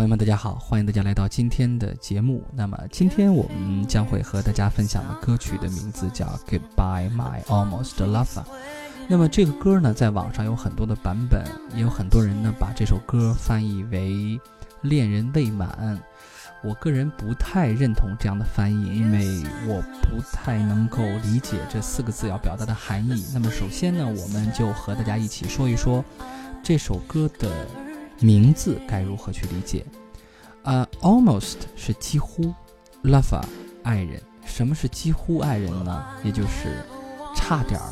朋友们，大家好，欢迎大家来到今天的节目。那么，今天我们将会和大家分享的歌曲的名字叫《Goodbye My Almost Lover》。那么，这个歌呢，在网上有很多的版本，也有很多人呢把这首歌翻译为“恋人未满”。我个人不太认同这样的翻译，因为我不太能够理解这四个字要表达的含义。那么，首先呢，我们就和大家一起说一说这首歌的。名字该如何去理解？呃，almost 是几乎，lover 爱人。什么是几乎爱人呢？也就是差点儿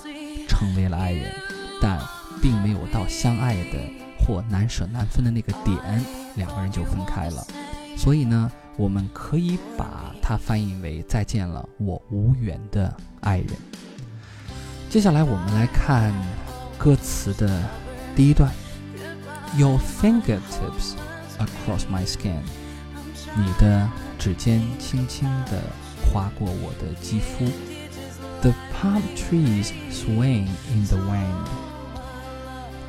成为了爱人，但并没有到相爱的或难舍难分的那个点，两个人就分开了。所以呢，我们可以把它翻译为再见了，我无缘的爱人。接下来我们来看歌词的第一段。Your fingertips across my skin，你的指尖轻轻地划过我的肌肤。The palm trees swing in the wind，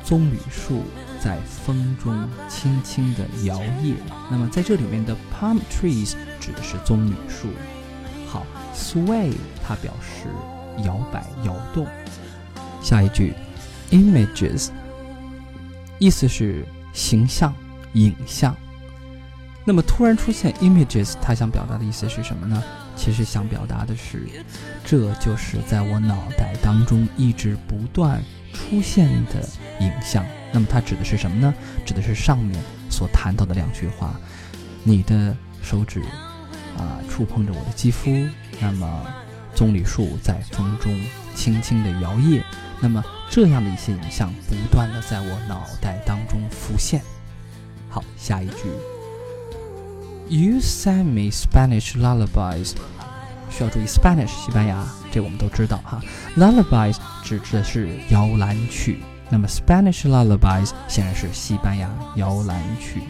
棕榈树在风中轻轻地摇曳。那么在这里面的 palm trees 指的是棕榈树。好，sway 它表示摇摆摇动。下一句，images。意思是形象、影像。那么突然出现 images，它想表达的意思是什么呢？其实想表达的是，这就是在我脑袋当中一直不断出现的影像。那么它指的是什么呢？指的是上面所谈到的两句话：你的手指啊触碰着我的肌肤，那么棕榈树在风中轻轻地摇曳。那么这样的一些影像不断的在我脑袋当中浮现。好，下一句，You send me Spanish lullabies，需要注意 Spanish 西班牙，这我们都知道哈。Lullabies 指的是摇篮曲，那么 Spanish lullabies 显然是西班牙摇篮曲。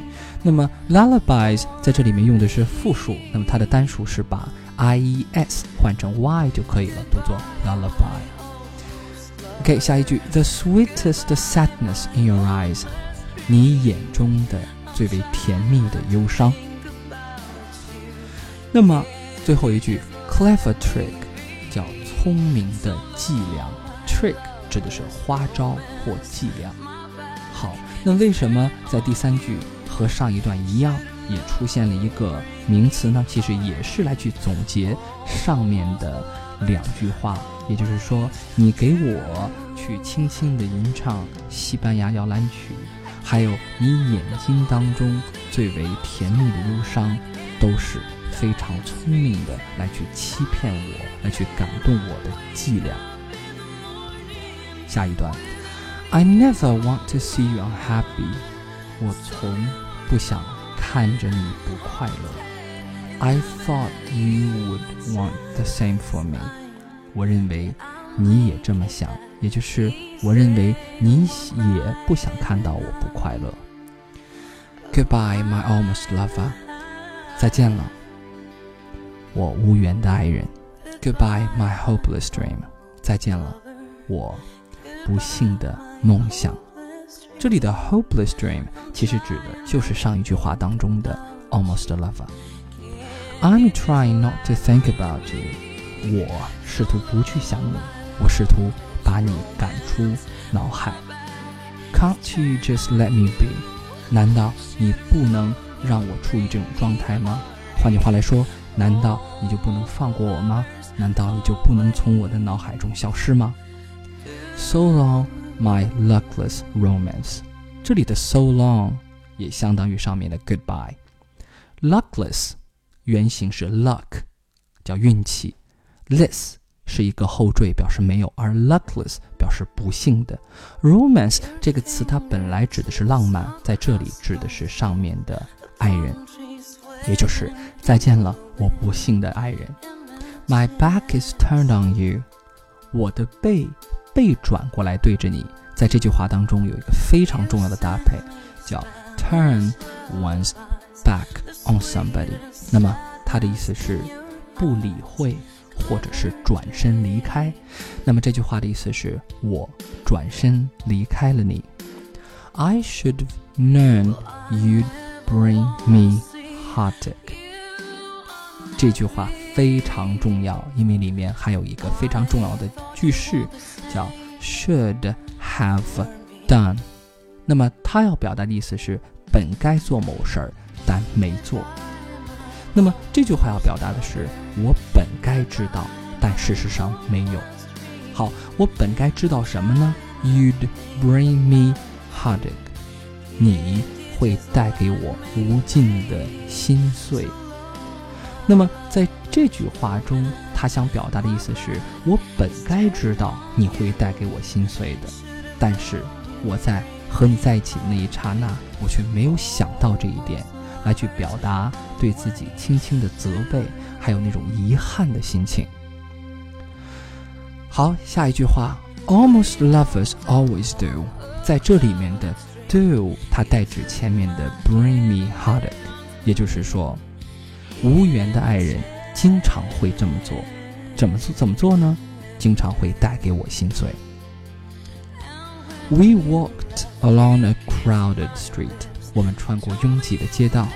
那么 lullabies 在这里面用的是复数，那么它的单数是把 i e s 换成 y 就可以了，读作 lullaby。OK，下一句，The sweetest sadness in your eyes，你眼中的最为甜蜜的忧伤。那么最后一句，clever trick，叫聪明的伎俩。trick 指的是花招或伎俩。好，那为什么在第三句和上一段一样，也出现了一个名词呢？其实也是来去总结上面的两句话。也就是说，你给我去轻轻地吟唱西班牙摇篮曲，还有你眼睛当中最为甜蜜的忧伤，都是非常聪明的来去欺骗我，来去感动我的伎俩。下一段，I never want to see you unhappy，我从不想看着你不快乐。I thought you would want the same for me。我认为你也这么想，也就是我认为你也不想看到我不快乐。Goodbye, my almost lover，再见了，我无缘的爱人。Goodbye, my hopeless dream，再见了，我不幸的梦想。这里的 hopeless dream 其实指的就是上一句话当中的 almost lover。I'm trying not to think about you。我试图不去想你，我试图把你赶出脑海。Can't you just let me be？难道你不能让我处于这种状态吗？换句话来说，难道你就不能放过我吗？难道你就不能从我的脑海中消失吗？So long, my luckless romance。这里的 so long 也相当于上面的 goodbye。Luckless 原型是 luck，叫运气。This 是一个后缀，表示没有，而 luckless 表示不幸的。romance 这个词它本来指的是浪漫，在这里指的是上面的爱人，也就是再见了，我不幸的爱人。My back is turned on you，我的背背转过来对着你。在这句话当中有一个非常重要的搭配，叫 turn one's back on somebody。那么它的意思是不理会。或者是转身离开，那么这句话的意思是我转身离开了你。I should known you'd bring me heartache。这句话非常重要，因为里面还有一个非常重要的句式，叫 should have done。那么它要表达的意思是本该做某事儿，但没做。那么这句话要表达的是我本该知道，但事实上没有。好，我本该知道什么呢？You'd bring me heartache。你会带给我无尽的心碎。那么在这句话中，他想表达的意思是我本该知道你会带给我心碎的，但是我在和你在一起的那一刹那，我却没有想到这一点，来去表达对自己轻轻的责备，还有那种遗憾的心情。好，下一句话，Almost lovers always do，在这里面的 do 它代指前面的 bring me heartache，也就是说，无缘的爱人经常会这么做，怎么做怎么做呢？经常会带给我心碎。We walked along a crowded street，我们穿过拥挤的街道。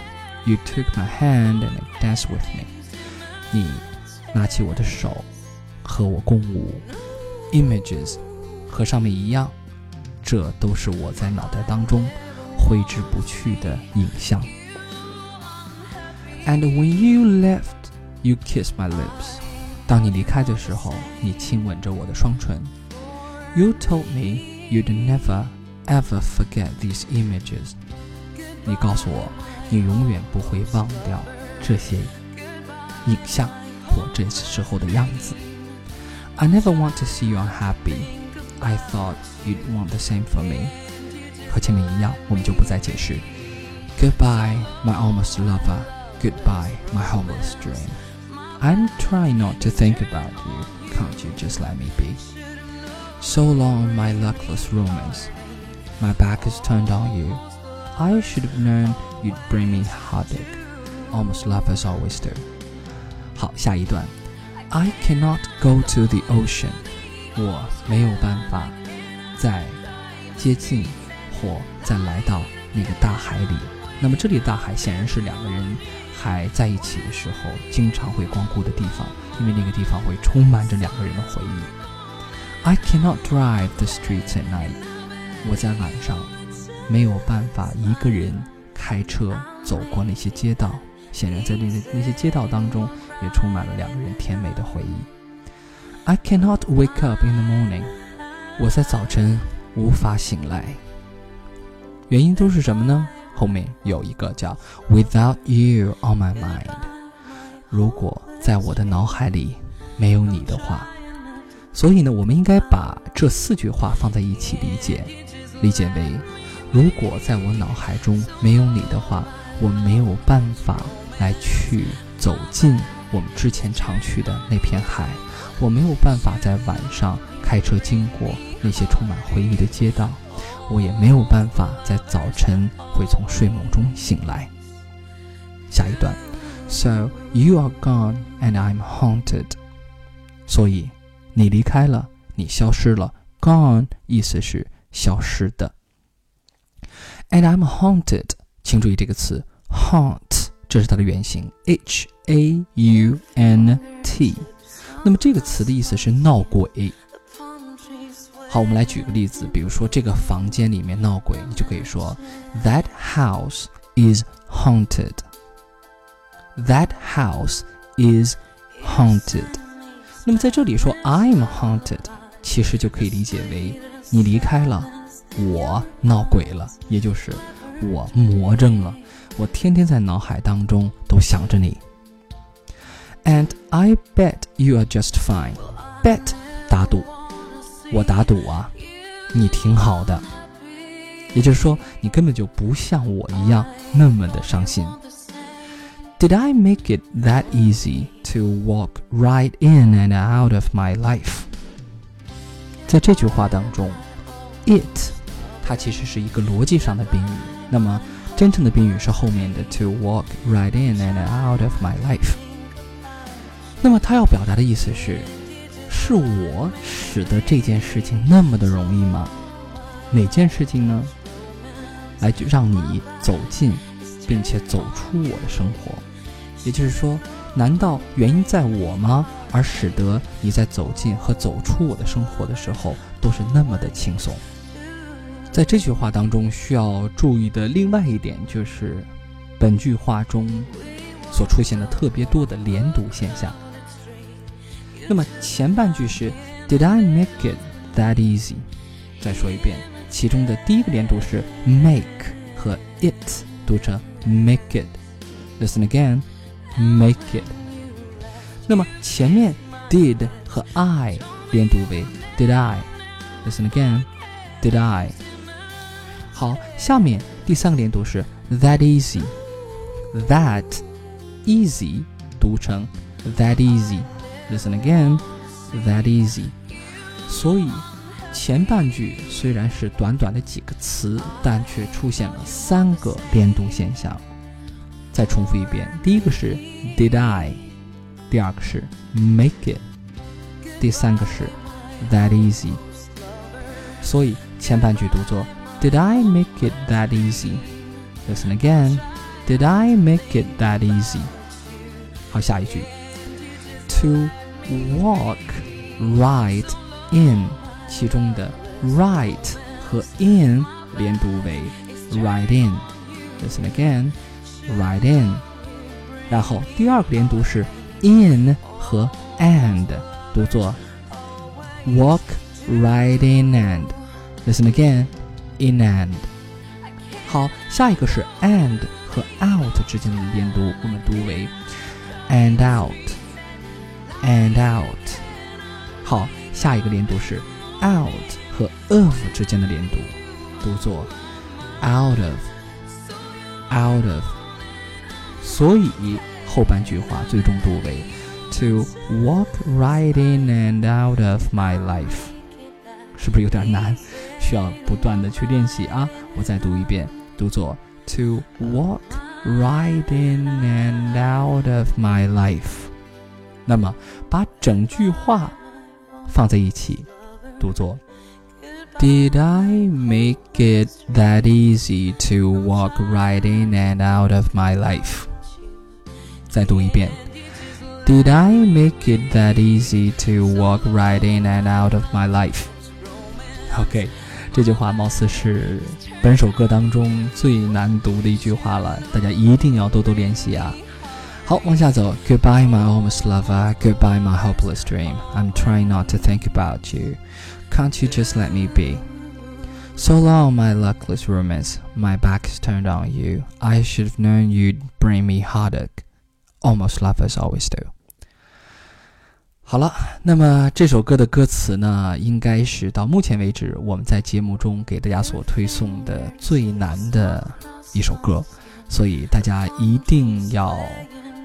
You took my hand and danced with me，你拿起我的手。和我共舞，images 和上面一样，这都是我在脑袋当中挥之不去的影像。And when you left, you kissed my lips。当你离开的时候，你亲吻着我的双唇。You told me you'd never ever forget these images。 你告诉我，你永远不会忘掉这些影像或这时候的样子。I never want to see you unhappy. I thought you'd want the same for me. 和前面一样，我们就不再解释。Goodbye, my almost lover. Goodbye, my hopeless dream. I'm trying not to think about you. Can't you just let me be? So long, my luckless romance. My back is turned on you. I should have known you'd bring me heartache. Almost lovers always do. 好，下一段。I cannot go to the ocean，我没有办法再接近或再来到那个大海里。那么这里的大海显然是两个人还在一起的时候经常会光顾的地方，因为那个地方会充满着两个人的回忆。I cannot drive the streets at night，我在晚上 没有办法一个人开车走过那些街道。显然，在那那些街道当中，也充满了两个人甜美的回忆。I cannot wake up in the morning，我在早晨无法醒来。原因都是什么呢？后面有一个叫 Without you on my mind，如果在我的脑海里没有你的话，所以呢，我们应该把这四句话放在一起理解，理解为：如果在我脑海中没有你的话，我没有办法。来去走进我们之前常去的那片海，我没有办法在晚上开车经过那些充满回忆的街道，我也没有办法在早晨会从睡梦中醒来。下一段，So you are gone and I'm haunted。所以你离开了，你消失了。Gone 意思是消失的。And I'm haunted，请注意这个词，haunt。这是它的原型，h a u n t。那么这个词的意思是闹鬼。好，我们来举个例子，比如说这个房间里面闹鬼，你就可以说 That house is haunted. That house is haunted. 那么在这里说 I'm haunted，其实就可以理解为你离开了， 我闹鬼了，也就是我魔怔了。我天天在脑海当中都想着你。And I bet you are just fine. Bet 打赌，我打赌啊，你挺好的。也就是说，你根本就不像我一样那么的伤心。Did I make it that easy to walk right in and out of my life？在这句话当中，it 它其实是一个逻辑上的宾语。那么真正的宾语是后面的 to walk right in and out of my life。那么他要表达的意思是，是我使得这件事情那么的容易吗？哪件事情呢？来让你走进并且走出我的生活。也就是说，难道原因在我吗？而使得你在走进和走出我的生活的时候，都是那么的轻松。在这句话当中，需要注意的另外一点就是，本句话中所出现的特别多的连读现象。那么前半句是 Did I make it that easy？再说一遍，其中的第一个连读是 make 和 it 读成 make it。Listen again，make it。那么前面 did 和 I 连读为 did I。Listen again，did I。好，下面第三个连读是 that easy，that easy 读成 that easy。Listen again, that easy。所以前半句虽然是短短的几个词，但却出现了三个连读现象。再重复一遍：第一个是 Did I，第二个是 Make it，第三个是 That easy。所以前半句读作 Did I make it that easy？Listen again. Did I make it that easy？好，下一句。to walk right in，其中的 right 和 in 连读为 right in。Listen again, right in。然后第二个连读是 in 和 and，读作 walk right in and。Listen again, in and。好，下一个是 and 和 out 之间的连读，我们读为 and out。and out。好，下一个连读是 out 和 of 之间的连读，读作 out of，out of。所以后半句话最终读为 to walk right in and out of my life，是不是有点难？ 需要不断的去练习啊！我再读一遍，读作 to walk right in and out of my life。那么，把整句话放在一起，读作：Did I make it that easy to walk right in and out of my life？再读一遍：Did I make it that easy to walk right in and out of my life？OK， 这句话貌似是本首歌当中最难读的一句话了，大家一定要多多练习啊！好，往下走。Goodbye, my almost lover. Goodbye, my hopeless dream. I'm trying not to think about you. Can't you just let me be? So long, my luckless romance. My back is turned on you. I should have known you'd bring me heartache. Almost lovers always do. 好了，那么这首歌的歌词呢，应该是到目前为止我们在节目中给大家所推送的最难的一首歌，所以大家一定要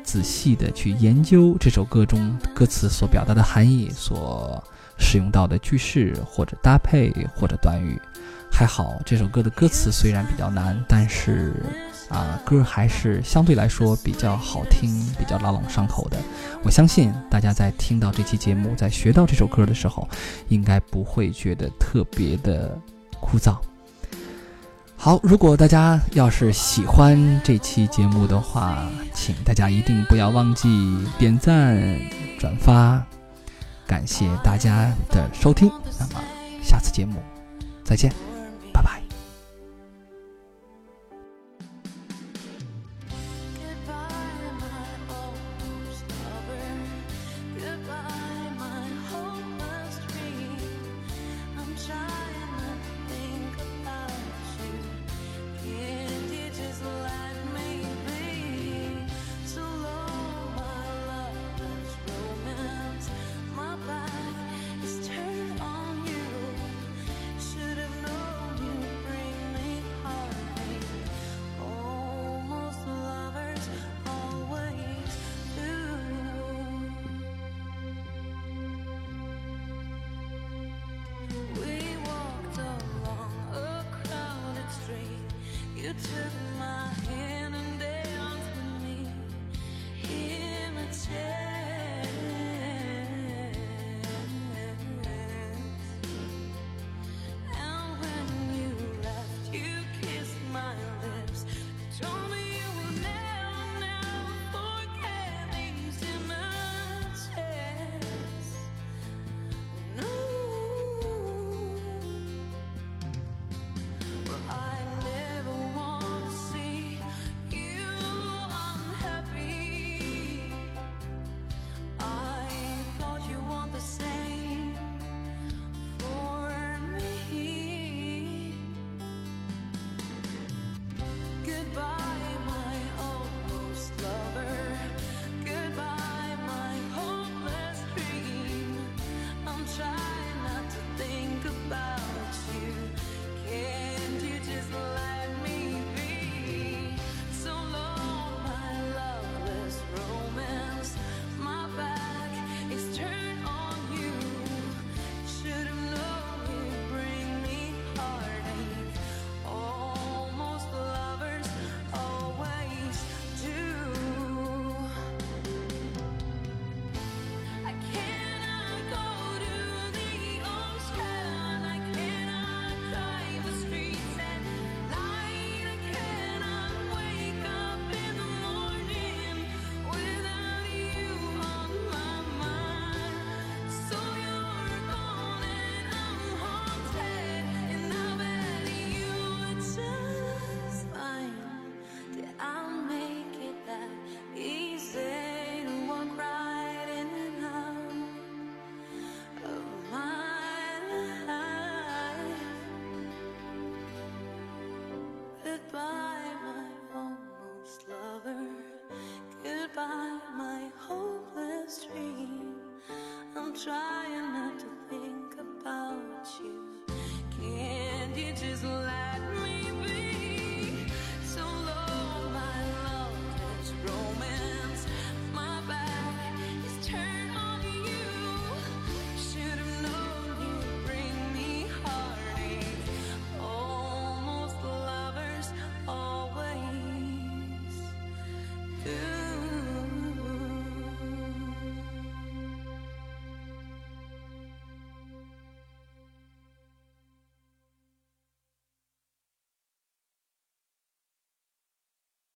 仔细的去研究这首歌中歌词所表达的含义，所使用到的句式或者搭配或者短语。还好，这首歌的歌词虽然比较难，但是啊，歌还是相对来说比较好听，比较朗朗上口的。我相信大家在听到这期节目，在学到这首歌的时候，应该不会觉得特别的枯燥。好，如果大家要是喜欢这期节目的话，请大家一定不要忘记点赞、转发，感谢大家的收听。那么，下次节目再见。转。